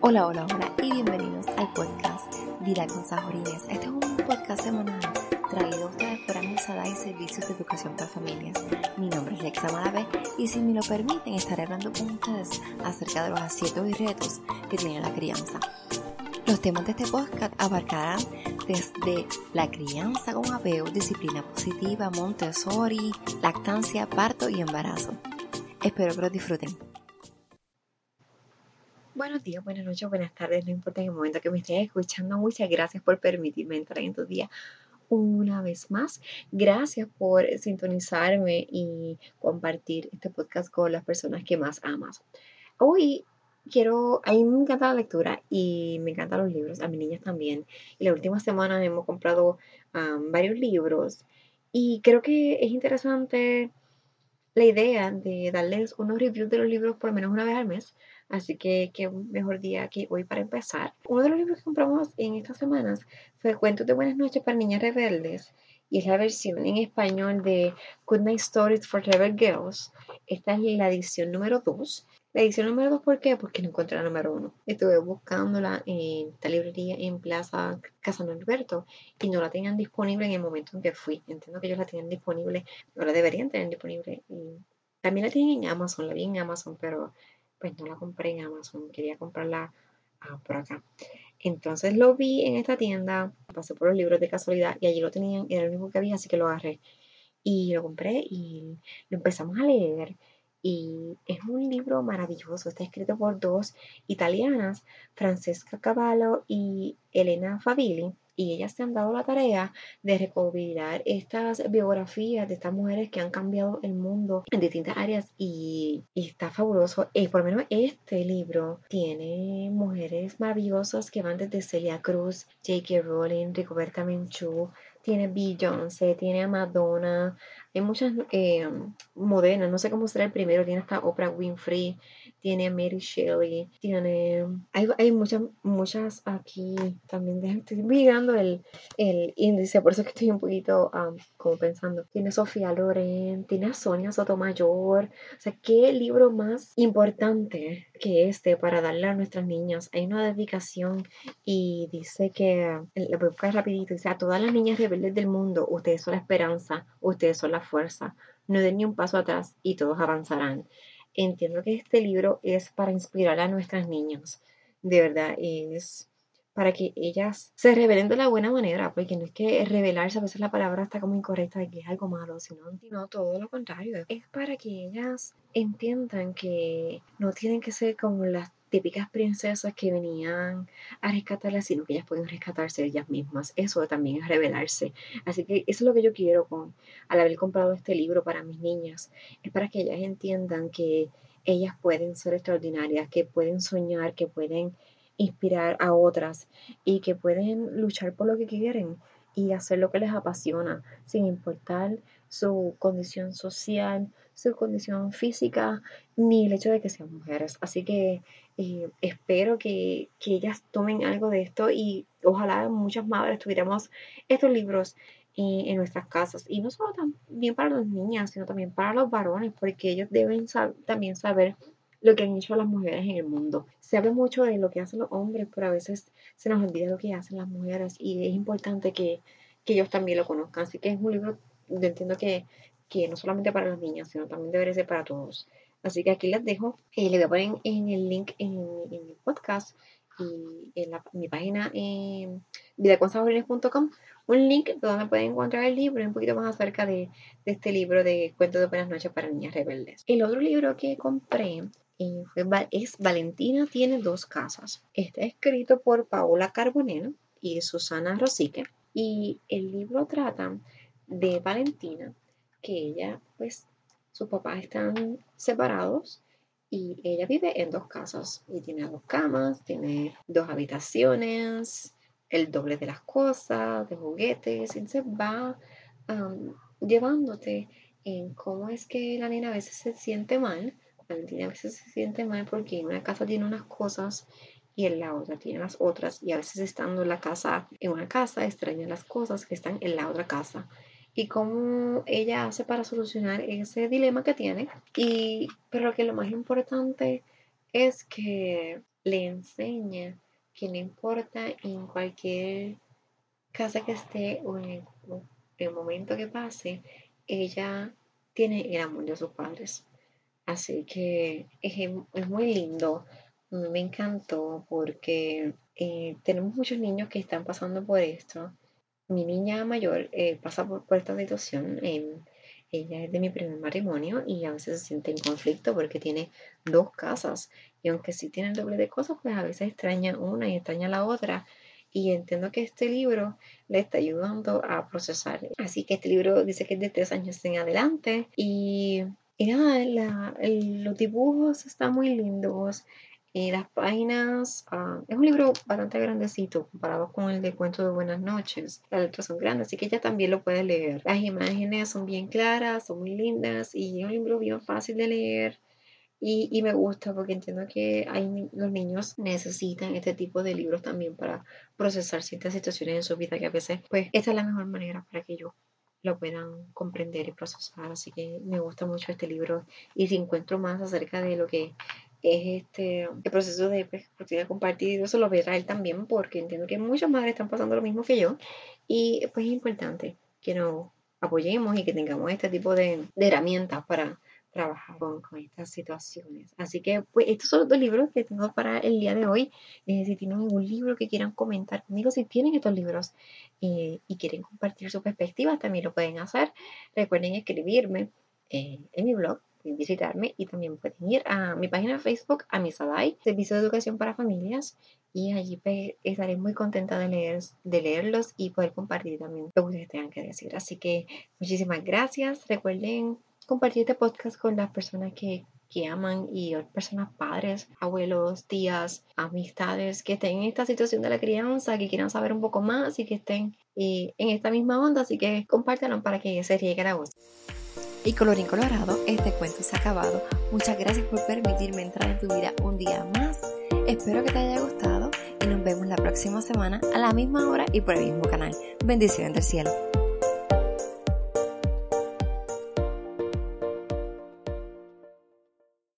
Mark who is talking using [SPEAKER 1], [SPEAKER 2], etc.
[SPEAKER 1] Hola, hola, hola y bienvenidos al podcast Vida con Sajorines. Este es un podcast semanal traído a ustedes por Amisada y Servicios de Educación para Familias. Mi nombre es Lexa Malave y si me lo permiten estaré hablando con ustedes acerca de los aciertos y retos que tiene la crianza. Los temas de este podcast abarcarán desde la crianza con apego, disciplina positiva, Montessori, lactancia, parto y embarazo. Espero que lo disfruten. Buenos días, buenas noches, buenas tardes, no importa en el momento que me estén escuchando. Muchas gracias por permitirme entrar en tu día una vez más. Gracias por sintonizarme y compartir este podcast con las personas que más amas. Hoy quiero, a mí me encanta la lectura y me encantan los libros, a mis niñas también. Y la última semana hemos comprado varios libros y creo que es interesante la idea de darles unos reviews de los libros por lo menos una vez al mes Así que qué mejor día que hoy para empezar. Uno de los libros que compramos en estas semanas fue Cuentos de Buenas noches para Niñas Rebeldes y es la versión en español de Good Night Stories for Rebel Girls. Esta es la edición número 2. La edición número 2, ¿por qué? Porque no encontré la número 1. Estuve buscándola en esta librería en Plaza Casa Norberto y no la tenían disponible en el momento en que fui. Entiendo que ellos la tenían disponible, no la deberían tener disponible. Y también la tienen en Amazon, la vi en Amazon, pero pues no la compré en Amazon, quería comprarla ah, por acá. Entonces lo vi en esta tienda, pasé por los libros de casualidad y allí lo tenían, era el único que había, así que lo agarré. Y lo compré y lo empezamos a leer. Y es un libro maravilloso, está escrito por dos italianas, Francesca Cavallo y Elena Favilli y ellas se han dado la tarea de recopilar estas biografías de estas mujeres que han cambiado el mundo en distintas áreas y, está fabuloso. Y por lo menos este libro tiene mujeres maravillosas que van desde Celia Cruz, J.K. Rowling, Ricoberta Menchú, tiene Beyoncé, tiene a Madonna, hay muchas eh, modernas, no sé cómo será el primero, tiene hasta Oprah Winfrey, tiene Mary Shelley, tiene, hay, hay muchas, muchas aquí también, estoy mirando el, el, índice, por eso que estoy un poquito como pensando, tiene Sofía Loren, tiene a Sonia Sotomayor, o sea, ¿qué libro más importante que este para darle a nuestras niñas? Hay una dedicación y dice que, le voy a buscar rapidito, dice, a todas las niñas rebeldes del mundo, ustedes son la esperanza, ustedes son la fuerza, no den ni un paso atrás y todos avanzarán entiendo que este libro es para inspirar a nuestras niñas. De verdad, es para que ellas se revelen de la buena manera, porque no es que revelarse, a veces la palabra está como incorrecta que es algo malo, sino, sino todo lo contrario. Es para que ellas entiendan que no tienen que ser como las típicas princesas que venían a rescatarlas, sino que ellas pueden rescatarse ellas mismas. Eso también es revelarse. Así que eso es lo que yo quiero con, al haber comprado este libro para mis niñas. Es para que ellas entiendan que ellas pueden ser extraordinarias, que pueden soñar, que pueden inspirar a otras y que pueden luchar por lo que quieren y hacer lo que les apasiona, sin importar su condición social, su condición física, ni el hecho de que sean mujeres. Así que eh, espero que, ellas tomen algo de esto y ojalá muchas madres tuviéramos estos libros en, nuestras casas. Y no solo también para las niñas, sino también para los varones, porque ellos deben también saber lo que han hecho las mujeres en el mundo. Se habla mucho de lo que hacen los hombres, pero a veces se nos olvida lo que hacen las mujeres y es importante que, que ellos también lo conozcan. Así que es un libro, entiendo que que no solamente para las niñas, sino también debería ser para todos. Así que aquí les dejo, eh, les voy a poner en el link en, el podcast y en, mi página en vidaconsabores.com un link donde pueden encontrar el libro y un poquito más acerca de, este libro de Cuentos de Buenas noches para niñas rebeldes. El otro libro que compré eh, es Valentina tiene dos casas. Está escrito por Paola Carbonell y Susana Rosique y el libro trata de Valentina que ella, pues, sus papás están separados y ella vive en dos casas y tiene dos camas, tiene dos habitaciones, el doble de las cosas, de juguetes, y se va llevándote en cómo es que la nena a veces se siente mal, Valentina a veces se siente mal porque en una casa tiene unas cosas y en la otra tiene las otras y a veces estando en la casa, en una casa extraña las cosas que están en la otra casa y cómo ella hace para solucionar ese dilema que tiene. Y, pero que lo más importante es que le enseña que no importa en cualquier casa que esté o en el, momento que pase, ella tiene el amor de sus padres. Así que es, muy lindo. Me encantó porque eh, tenemos muchos niños que están pasando por esto. Mi niña mayor eh, pasa por, esta situación. ella es de mi primer matrimonio y a veces se siente en conflicto porque tiene dos casas. Y aunque sí tiene el doble de cosas, pues a veces extraña una y extraña la otra y entiendo que este libro le está ayudando a procesar. Así que este libro dice que es de tres años en adelante y, nada, los dibujos están muy lindos. Y las páginas, ah, es un libro bastante grandecito comparado con el de Cuento de Buenas noches. Las letras son grandes, así que ella también lo puede leer. Las imágenes son bien claras, son muy lindas y es un libro bien fácil de leer. Y, me gusta porque entiendo que hay, los niños necesitan este tipo de libros también para procesar ciertas situaciones en su vida que a veces, pues, esta es la mejor manera para que ellos lo puedan comprender y procesar. Así que me gusta mucho este libro. Y si encuentro más acerca de lo que es este el proceso de pues, compartir, eso lo verá él también, porque entiendo que muchas madres están pasando lo mismo que yo. Y pues es importante que nos apoyemos y que tengamos este tipo de, de herramientas para trabajar con, estas situaciones. Así que, pues, estos son los dos libros que tengo para el día de hoy. Eh, si tienen algún libro que quieran comentar conmigo, si tienen estos libros eh, y quieren compartir su perspectiva, también lo pueden hacer. Recuerden escribirme eh, en mi blog, visitarme y también pueden ir a mi página de Facebook, a mi SADAI, Servicio de Educación para Familias, y allí pues, estaré muy contenta de, leer, de leerlos y poder compartir también lo que ustedes tengan que decir. Así que muchísimas gracias. Recuerden compartir este podcast con las personas que, aman y personas padres, abuelos, tías, amistades que estén en esta situación de la crianza, que quieran saber un poco más y que estén eh, en esta misma onda, así que compártanlo para que se llegue a la voz.
[SPEAKER 2] Y colorín colorado, este cuento se ha acabado. Muchas gracias por permitirme entrar en tu vida un día más. Espero que te haya gustado y nos vemos la próxima semana a la misma hora y por el mismo canal. Bendiciones del cielo.